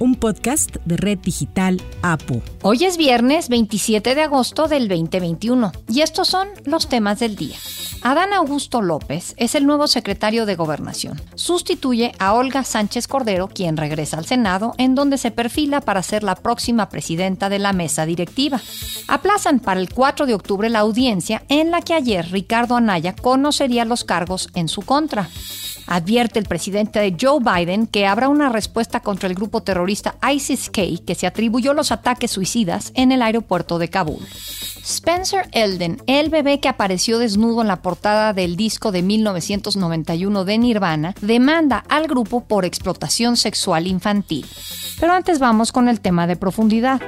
un podcast de Red Digital APU. Hoy es viernes 27 de agosto del 2021 y estos son los temas del día. Adán Augusto López es el nuevo secretario de Gobernación. Sustituye a Olga Sánchez Cordero, quien regresa al Senado, en donde se perfila para ser la próxima presidenta de la mesa directiva. Aplazan para el 4 de octubre la audiencia en la que ayer Ricardo Anaya conocería los cargos en su contra. Advierte el presidente de Joe Biden que habrá una respuesta contra el grupo terrorista ISIS-K que se atribuyó los ataques suicidas en el aeropuerto de Kabul. Spencer Elden, el bebé que apareció desnudo en la portada del disco de 1991 de Nirvana, demanda al grupo por explotación sexual infantil. Pero antes vamos con el tema de profundidad.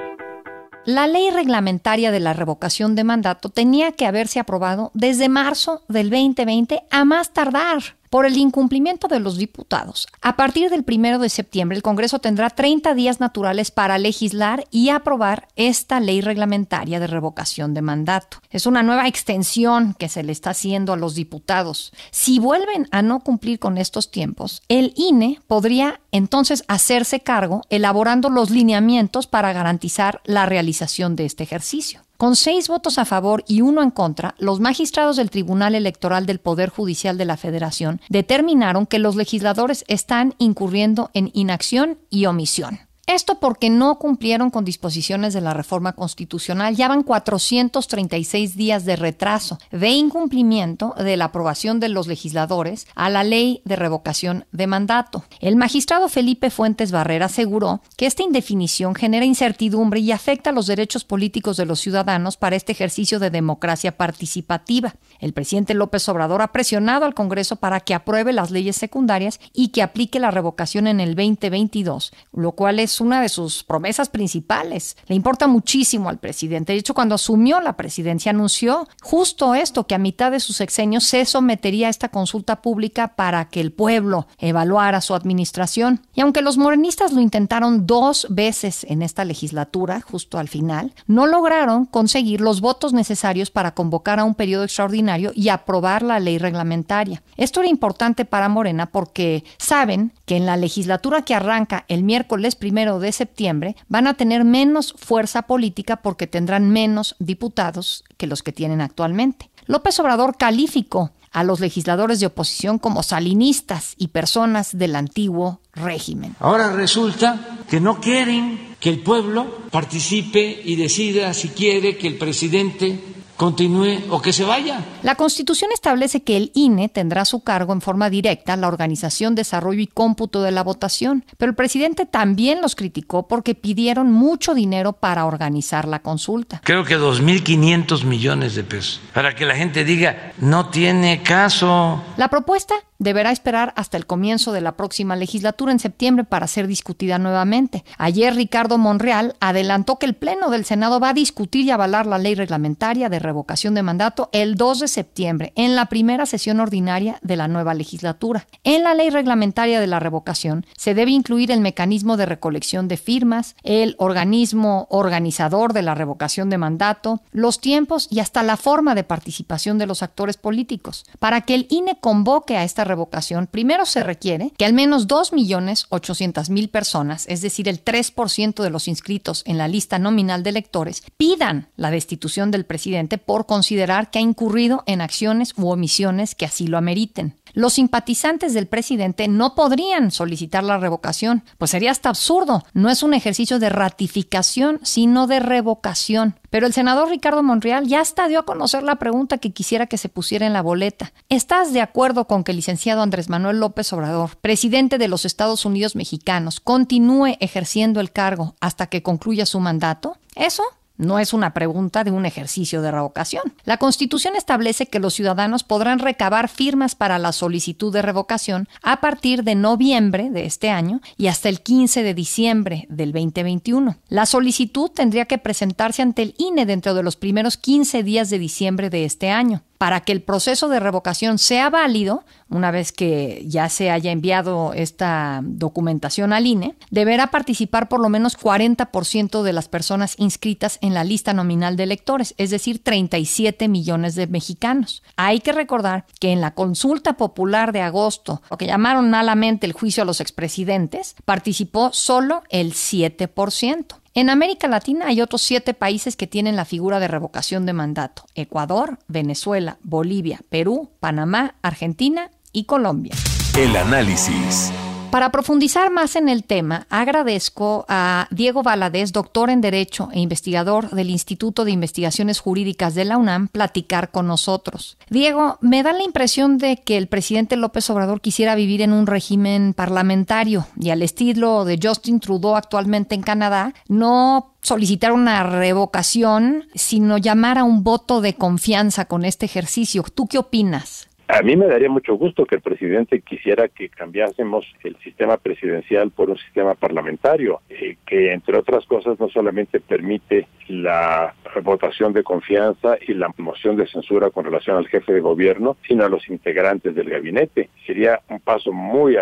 La ley reglamentaria de la revocación de mandato tenía que haberse aprobado desde marzo del 2020 a más tardar por el incumplimiento de los diputados. A partir del primero de septiembre, el Congreso tendrá 30 días naturales para legislar y aprobar esta ley reglamentaria de revocación de mandato. Es una nueva extensión que se le está haciendo a los diputados. Si vuelven a no cumplir con estos tiempos, el INE podría entonces hacerse cargo elaborando los lineamientos para garantizar la realización de este ejercicio. Con seis votos a favor y uno en contra, los magistrados del Tribunal Electoral del Poder Judicial de la Federación determinaron que los legisladores están incurriendo en inacción y omisión. Esto porque no cumplieron con disposiciones de la reforma constitucional. Ya van 436 días de retraso, de incumplimiento de la aprobación de los legisladores a la ley de revocación de mandato. El magistrado Felipe Fuentes Barrera aseguró que esta indefinición genera incertidumbre y afecta los derechos políticos de los ciudadanos para este ejercicio de democracia participativa. El presidente López Obrador ha presionado al Congreso para que apruebe las leyes secundarias y que aplique la revocación en el 2022, lo cual es una de sus promesas principales. Le importa muchísimo al presidente. De hecho, cuando asumió la presidencia, anunció justo esto, que a mitad de sus sexenios se sometería a esta consulta pública para que el pueblo evaluara su administración. Y aunque los morenistas lo intentaron dos veces en esta legislatura, justo al final, no lograron conseguir los votos necesarios para convocar a un periodo extraordinario y aprobar la ley reglamentaria. Esto era importante para Morena porque saben que en la legislatura que arranca el miércoles primero de septiembre van a tener menos fuerza política porque tendrán menos diputados que los que tienen actualmente. López Obrador calificó a los legisladores de oposición como salinistas y personas del antiguo régimen. Ahora resulta que no quieren que el pueblo participe y decida si quiere que el presidente continúe o que se vaya. La Constitución establece que el INE tendrá a su cargo en forma directa la organización, desarrollo y cómputo de la votación, pero el presidente también los criticó porque pidieron mucho dinero para organizar la consulta. Creo que 2.500 millones de pesos, para que la gente diga, no tiene caso. La propuesta deberá esperar hasta el comienzo de la próxima legislatura en septiembre para ser discutida nuevamente. Ayer Ricardo Monreal adelantó que el Pleno del Senado va a discutir y avalar la ley reglamentaria de revocación de mandato el 2 de septiembre, en la primera sesión ordinaria de la nueva legislatura. En la ley reglamentaria de la revocación se debe incluir el mecanismo de recolección de firmas, el organismo organizador de la revocación de mandato, los tiempos y hasta la forma de participación de los actores políticos. Para que el INE convoque a esta revocación, primero se requiere que al menos 2.800.000 personas, es decir, el 3% de los inscritos en la lista nominal de electores, pidan la destitución del presidente por considerar que ha incurrido en acciones u omisiones que así lo ameriten. Los simpatizantes del presidente no podrían solicitar la revocación, pues sería hasta absurdo. No es un ejercicio de ratificación, sino de revocación. Pero el senador Ricardo Monreal ya hasta dio a conocer la pregunta que quisiera que se pusiera en la boleta. ¿Estás de acuerdo con que el licenciado Andrés Manuel López Obrador, presidente de los Estados Unidos mexicanos, continúe ejerciendo el cargo hasta que concluya su mandato? Eso no es una pregunta de un ejercicio de revocación. La Constitución establece que los ciudadanos podrán recabar firmas para la solicitud de revocación a partir de noviembre de este año y hasta el 15 de diciembre del 2021. La solicitud tendría que presentarse ante el INE dentro de los primeros 15 días de diciembre de este año. Para que el proceso de revocación sea válido, una vez que ya se haya enviado esta documentación al INE, deberá participar por lo menos 40% de las personas inscritas en la lista nominal de electores, es decir, 37 millones de mexicanos. Hay que recordar que en la consulta popular de agosto, lo que llamaron malamente el juicio a los expresidentes, participó solo el 7%. En América Latina hay otros siete países que tienen la figura de revocación de mandato. Ecuador, Venezuela, Bolivia, Perú, Panamá, Argentina y Colombia. El análisis. Para profundizar más en el tema, agradezco a Diego Valadez, doctor en Derecho e investigador del Instituto de Investigaciones Jurídicas de la UNAM, platicar con nosotros. Diego, me da la impresión de que el presidente López Obrador quisiera vivir en un régimen parlamentario y al estilo de Justin Trudeau actualmente en Canadá, no solicitar una revocación, sino llamar a un voto de confianza con este ejercicio. ¿Tú qué opinas? A mí me daría mucho gusto que el presidente quisiera que cambiásemos el sistema presidencial por un sistema parlamentario, eh, que entre otras cosas no solamente permite la votación de confianza y la moción de censura con relación al jefe de gobierno, sino a los integrantes del gabinete. Sería un paso muy,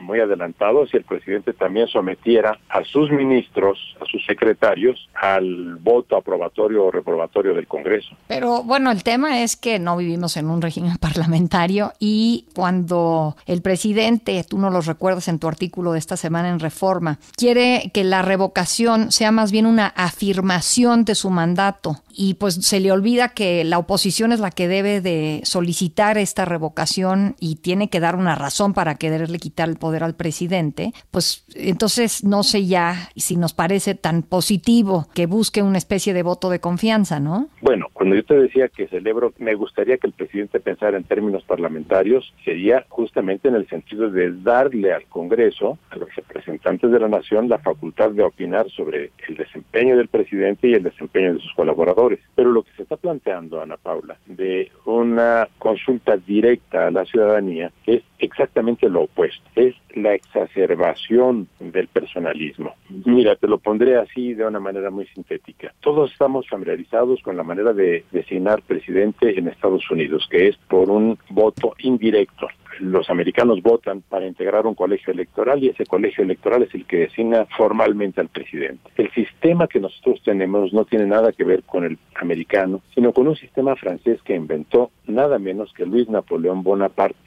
muy adelantado si el presidente también sometiera a sus ministros, a sus secretarios, al voto aprobatorio o reprobatorio del Congreso. Pero bueno, el tema es que no vivimos en un régimen parlamentario y cuando el presidente, tú no lo recuerdas en tu artículo de esta semana en Reforma, quiere que la revocación sea más bien una afirmación de su mandato y pues se le olvida que la oposición es la que debe de solicitar esta revocación y tiene que dar una razón para quererle quitar el poder al presidente, pues entonces no sé ya si nos parece tan positivo que busque una especie de voto de confianza, ¿no? Bueno, cuando yo te decía que celebro, me gustaría que el presidente pensara en términos parlamentarios, sería justamente en el sentido de darle al Congreso, a los representantes de la nación, la facultad de opinar sobre el desempeño del presidente y el desempeño de sus colaboradores pero lo que se está planteando, Ana Paula, de una consulta directa a la ciudadanía es exactamente lo opuesto, es la exacerbación del personalismo. Mira, te lo pondré así de una manera muy sintética. Todos estamos familiarizados con la manera de designar presidente en Estados Unidos, que es por un voto indirecto los americanos votan para integrar un colegio electoral y ese colegio electoral es el que designa formalmente al presidente. El sistema que nosotros tenemos no tiene nada que ver con el americano, sino con un sistema francés que inventó nada menos que Luis Napoleón Bonaparte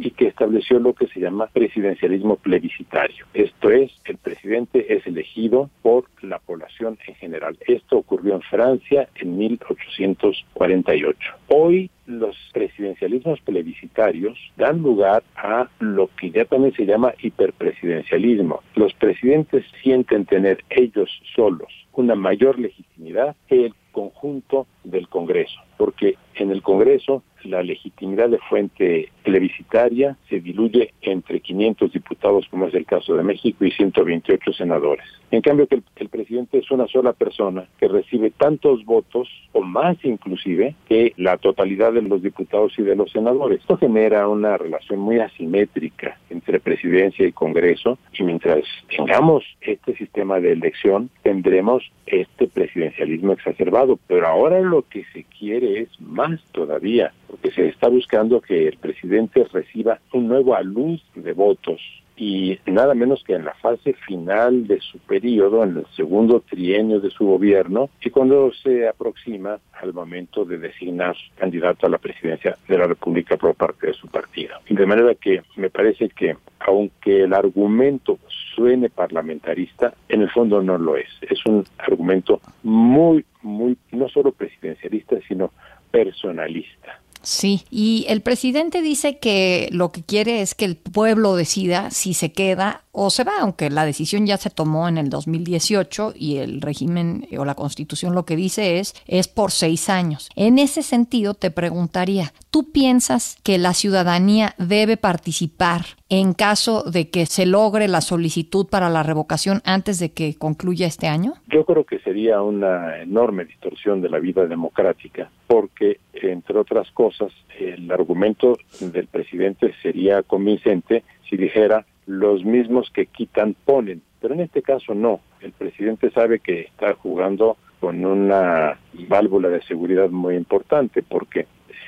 y que estableció lo que se llama presidencialismo plebiscitario. Esto es, el presidente es elegido por la población en general. Esto ocurrió en Francia en 1848. Hoy los presidencialismos plebiscitarios dan lugar a lo que ya también se llama hiperpresidencialismo. Los presidentes sienten tener ellos solos una mayor legitimidad que el conjunto del Congreso, porque en el Congreso la legitimidad de fuente plebiscitaria se diluye entre 500 diputados, como es el caso de México, y 128 senadores. En cambio, que el, presidente es una sola persona que recibe tantos votos, o más inclusive, que la totalidad de los diputados y de los senadores. Esto genera una relación muy asimétrica entre presidencia y Congreso, y mientras tengamos este sistema de elección, tendremos este presidencialismo exacerbado. Pero ahora lo que se quiere es más todavía porque se está buscando que el presidente reciba un nuevo aluz de votos y nada menos que en la fase final de su periodo, en el segundo trienio de su gobierno, y cuando se aproxima al momento de designar candidato a la presidencia de la República por parte de su partido. De manera que me parece que, aunque el argumento suene parlamentarista, en el fondo no lo es. Es un argumento muy, muy, no solo presidencialista, sino personalista. Sí, y el presidente dice que lo que quiere es que el pueblo decida si se queda o se va, aunque la decisión ya se tomó en el 2018 y el régimen o la constitución lo que dice es es por seis años. En ese sentido te preguntaría, ¿tú piensas que la ciudadanía debe participar en caso de que se logre la solicitud para la revocación antes de que concluya este año? Yo creo que sería una enorme distorsión de la vida democrática, porque entre otras cosas, el argumento del presidente sería convincente si dijera los mismos que quitan ponen, pero en este caso no. El presidente sabe que está jugando con una válvula de seguridad muy importante porque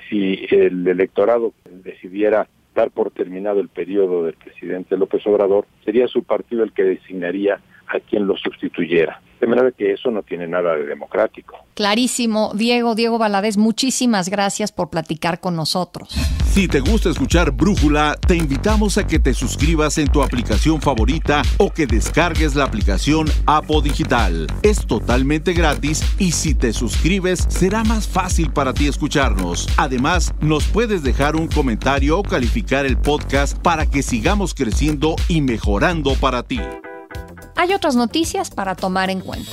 si el electorado decidiera dar por terminado el periodo del presidente López Obrador, sería su partido el que designaría a quien lo sustituyera. De manera que eso no tiene nada de democrático. Clarísimo. Diego, Diego Valadez, muchísimas gracias por platicar con nosotros. Si te gusta escuchar Brújula, te invitamos a que te suscribas en tu aplicación favorita o que descargues la aplicación Apo Digital. Es totalmente gratis y si te suscribes será más fácil para ti escucharnos. Además, nos puedes dejar un comentario o calificar el podcast para que sigamos creciendo y mejorando para ti. Hay otras noticias para tomar en cuenta.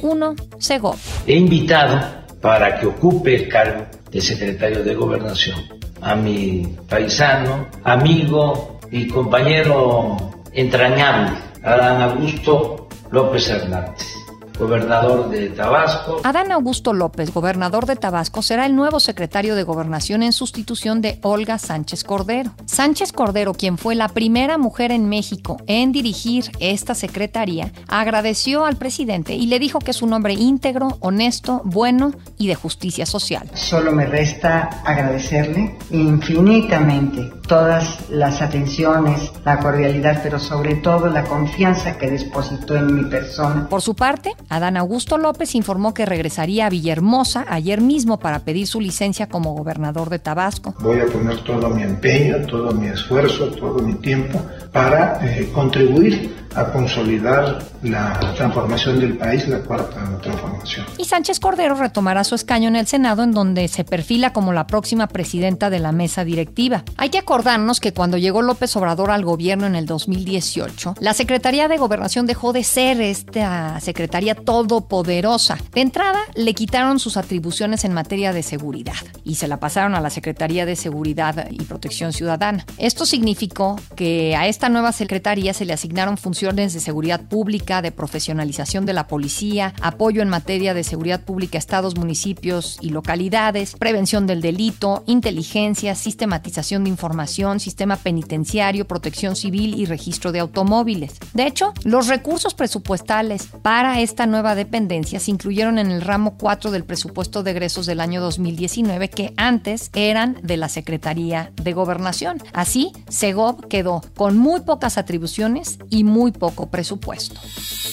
1. Segov. He invitado para que ocupe el cargo de secretario de Gobernación a mi paisano, amigo y compañero entrañable, Adán Augusto López Hernández gobernador de Tabasco. Adán Augusto López, gobernador de Tabasco, será el nuevo secretario de Gobernación en sustitución de Olga Sánchez Cordero. Sánchez Cordero, quien fue la primera mujer en México en dirigir esta secretaría, agradeció al presidente y le dijo que es un hombre íntegro, honesto, bueno y de justicia social. Solo me resta agradecerle infinitamente todas las atenciones, la cordialidad, pero sobre todo la confianza que depositó en mi persona. Por su parte, Adán Augusto López informó que regresaría a Villahermosa ayer mismo para pedir su licencia como gobernador de Tabasco. Voy a poner todo mi empeño, todo mi esfuerzo, todo mi tiempo para eh, contribuir a consolidar la transformación del país, la cuarta transformación. Y Sánchez Cordero retomará su escaño en el Senado, en donde se perfila como la próxima presidenta de la mesa directiva. Hay que acordarnos que cuando llegó López Obrador al gobierno en el 2018, la Secretaría de Gobernación dejó de ser esta secretaría todopoderosa. De entrada, le quitaron sus atribuciones en materia de seguridad y se la pasaron a la Secretaría de Seguridad y Protección Ciudadana. Esto significó que a esta nueva secretaría se le asignaron funciones de seguridad pública, de profesionalización de la policía, apoyo en materia de seguridad pública a estados, municipios y localidades, prevención del delito, inteligencia, sistematización de información, sistema penitenciario, protección civil y registro de automóviles. De hecho, los recursos presupuestales para esta nueva dependencia se incluyeron en el ramo 4 del presupuesto de egresos del año 2019 que antes eran de la Secretaría de Gobernación. Así, Segov quedó con muy pocas atribuciones y muy poco presupuesto.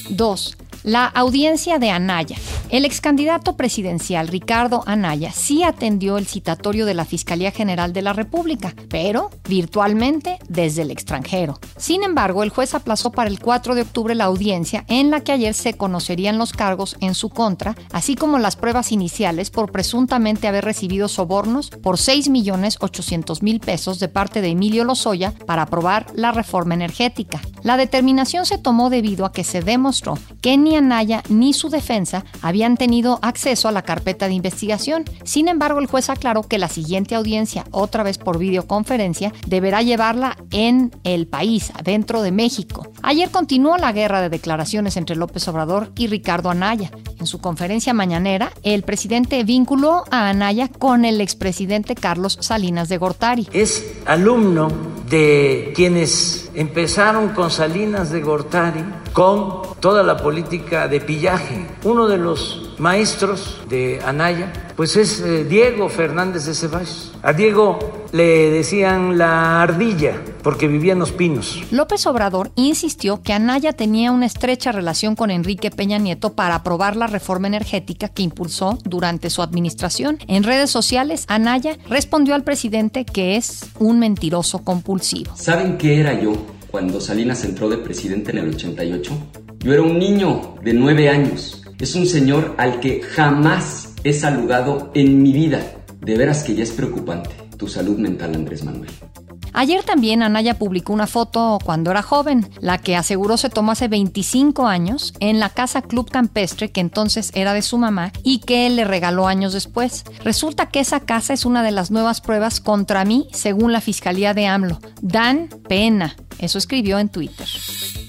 2. La audiencia de Anaya. El ex candidato presidencial Ricardo Anaya sí atendió el citatorio de la Fiscalía General de la República, pero virtualmente desde el extranjero. Sin embargo, el juez aplazó para el 4 de octubre la audiencia en la que ayer se conocerían los cargos en su contra, así como las pruebas iniciales por presuntamente haber recibido sobornos por 6.800.000 pesos de parte de Emilio Lozoya para aprobar la reforma energética. La determinación se tomó debido a que se demostró que ni Anaya ni su defensa habían tenido acceso a la carpeta de investigación. Sin embargo, el juez aclaró que la siguiente audiencia, otra vez por videoconferencia, deberá llevarla en el país, dentro de México. Ayer continuó la guerra de declaraciones entre López Obrador y Ricardo Anaya. En su conferencia mañanera, el presidente vinculó a Anaya con el expresidente Carlos Salinas de Gortari. Es alumno de quienes empezaron con Salinas de Gortari, con toda la política de pillaje. Uno de los maestros de Anaya, pues es eh, Diego Fernández de Ceballos. A Diego le decían la ardilla porque vivía en los pinos. López Obrador insistió que Anaya tenía una estrecha relación con Enrique Peña Nieto para aprobar la reforma energética que impulsó durante su administración. En redes sociales, Anaya respondió al presidente que es un mentiroso compulsivo. ¿Saben qué era yo cuando Salinas entró de presidente en el 88? Yo era un niño de nueve años. Es un señor al que jamás he saludado en mi vida. De veras que ya es preocupante tu salud mental, Andrés Manuel. Ayer también Anaya publicó una foto cuando era joven, la que aseguró se tomó hace 25 años en la casa Club Campestre, que entonces era de su mamá y que él le regaló años después. Resulta que esa casa es una de las nuevas pruebas contra mí, según la Fiscalía de AMLO. Dan pena. Eso escribió en Twitter.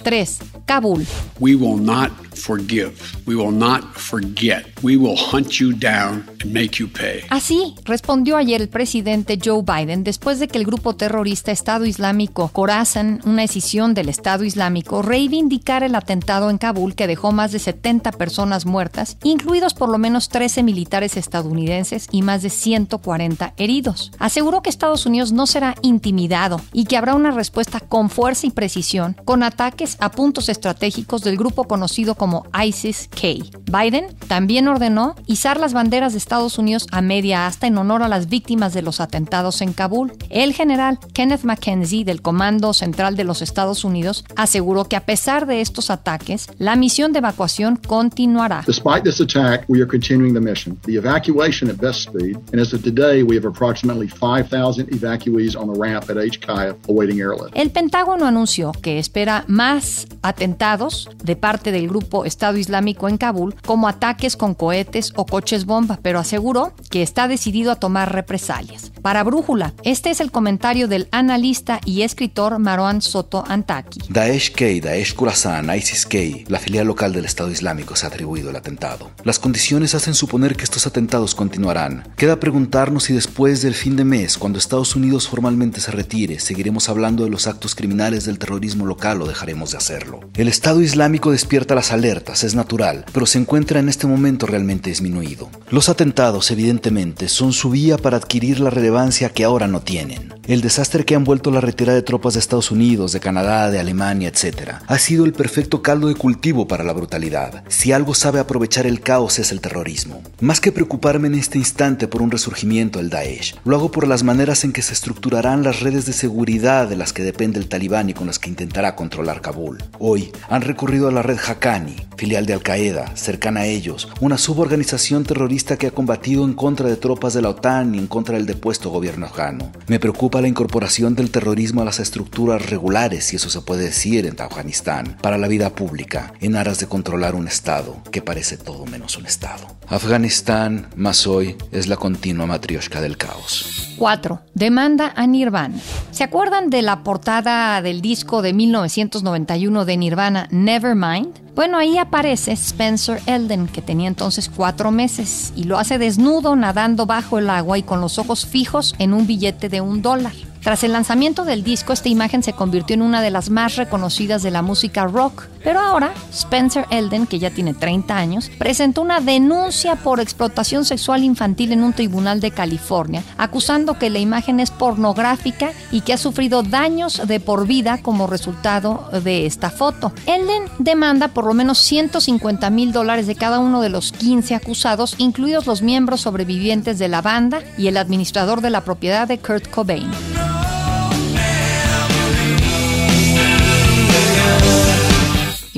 3. Kabul. We will not forgive. We will not forget. We will hunt you down and make you pay. Así respondió ayer el presidente Joe Biden después de que el grupo terrorista Estado Islámico Khorasan, una decisión del Estado Islámico, reivindicara el atentado en Kabul que dejó más de 70 personas muertas, incluidos por lo menos 13 militares estadounidenses y más de 140 heridos. Aseguró que Estados Unidos no será intimidado y que habrá una respuesta con fuerza y precisión con ataques a puntos estratégicos del grupo conocido como ISIS-K. Biden también ordenó izar las banderas de Estados Unidos a media asta en honor a las víctimas de los atentados en Kabul. El general Kenneth McKenzie del Comando Central de los Estados Unidos aseguró que a pesar de estos ataques, la misión de evacuación continuará. Despite this attack, we are continuing the mission. The evacuation at best speed, and as of today, we have approximately 5,000 evacuees on the ramp at H. Kaya awaiting airlift. El Pentágono anunció que espera más atentados de parte del grupo Estado Islámico en Kabul, como ataques con cohetes o coches bomba, pero aseguró que está decidido a tomar represalias. Para Brújula, este es el comentario del analista y escritor Marwan Soto Antaki. Daesh-K, Daesh Khorasan, ISIS-K, la filial local del Estado Islámico se ha atribuido el atentado. Las condiciones hacen suponer que estos atentados continuarán. Queda preguntarnos si después del fin de mes, cuando Estados Unidos formalmente se retire, seguiremos hablando de los actos criminales del terrorismo local o dejaremos de hacerlo. El Estado Islámico despierta las alertas, es natural, pero se encuentra en este momento realmente disminuido. Los atentados, evidentemente, son su vía para adquirir la relevancia que ahora no tienen. El desastre que han vuelto la retirada de tropas de Estados Unidos, de Canadá, de Alemania, etc., ha sido el perfecto caldo de cultivo para la brutalidad. Si algo sabe aprovechar el caos es el terrorismo. Más que preocuparme en este instante por un resurgimiento del Daesh, lo hago por las maneras en que se estructurarán las redes de seguridad de las que depende el talibán y con las que intentará controlar Kabul. Hoy han recurrido a la red Haqqani, filial de Al-Qaeda, cercana a ellos, una suborganización terrorista que ha combatido en contra de tropas de la OTAN y en contra del depuesto gobierno afgano. Me preocupa la incorporación del terrorismo a las estructuras regulares, si eso se puede decir, en Afganistán, para la vida pública, en aras de controlar un Estado que parece todo menos un Estado. Afganistán, más hoy, es la continua matrioshka del caos. 4. Demanda a Nirvana. ¿Se acuerdan de la portada del disco de 1991 de Nirvana, Nevermind? Bueno, ahí aparece Spencer Elden, que tenía entonces cuatro meses, y lo hace desnudo, nadando bajo el agua y con los ojos fijos en un billete de un dólar. Tras el lanzamiento del disco, esta imagen se convirtió en una de las más reconocidas de la música rock. Pero ahora, Spencer Elden, que ya tiene 30 años, presentó una denuncia por explotación sexual infantil en un tribunal de California, acusando que la imagen es pornográfica y que ha sufrido daños de por vida como resultado de esta foto. Elden demanda por lo menos 150 mil dólares de cada uno de los 15 acusados, incluidos los miembros sobrevivientes de la banda y el administrador de la propiedad de Kurt Cobain.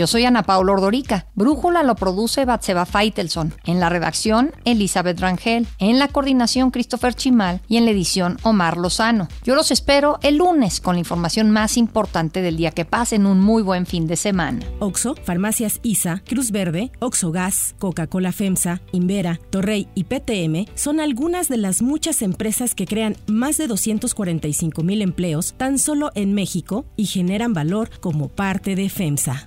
Yo soy Ana Paula Ordorica. Brújula lo produce Batseba Feitelson. En la redacción, Elizabeth Rangel. En la coordinación, Christopher Chimal. Y en la edición, Omar Lozano. Yo los espero el lunes con la información más importante del día que pasen un muy buen fin de semana. Oxo, Farmacias ISA, Cruz Verde, Oxo Gas, Coca-Cola FEMSA, Invera, Torrey y PTM son algunas de las muchas empresas que crean más de 245 mil empleos tan solo en México y generan valor como parte de FEMSA.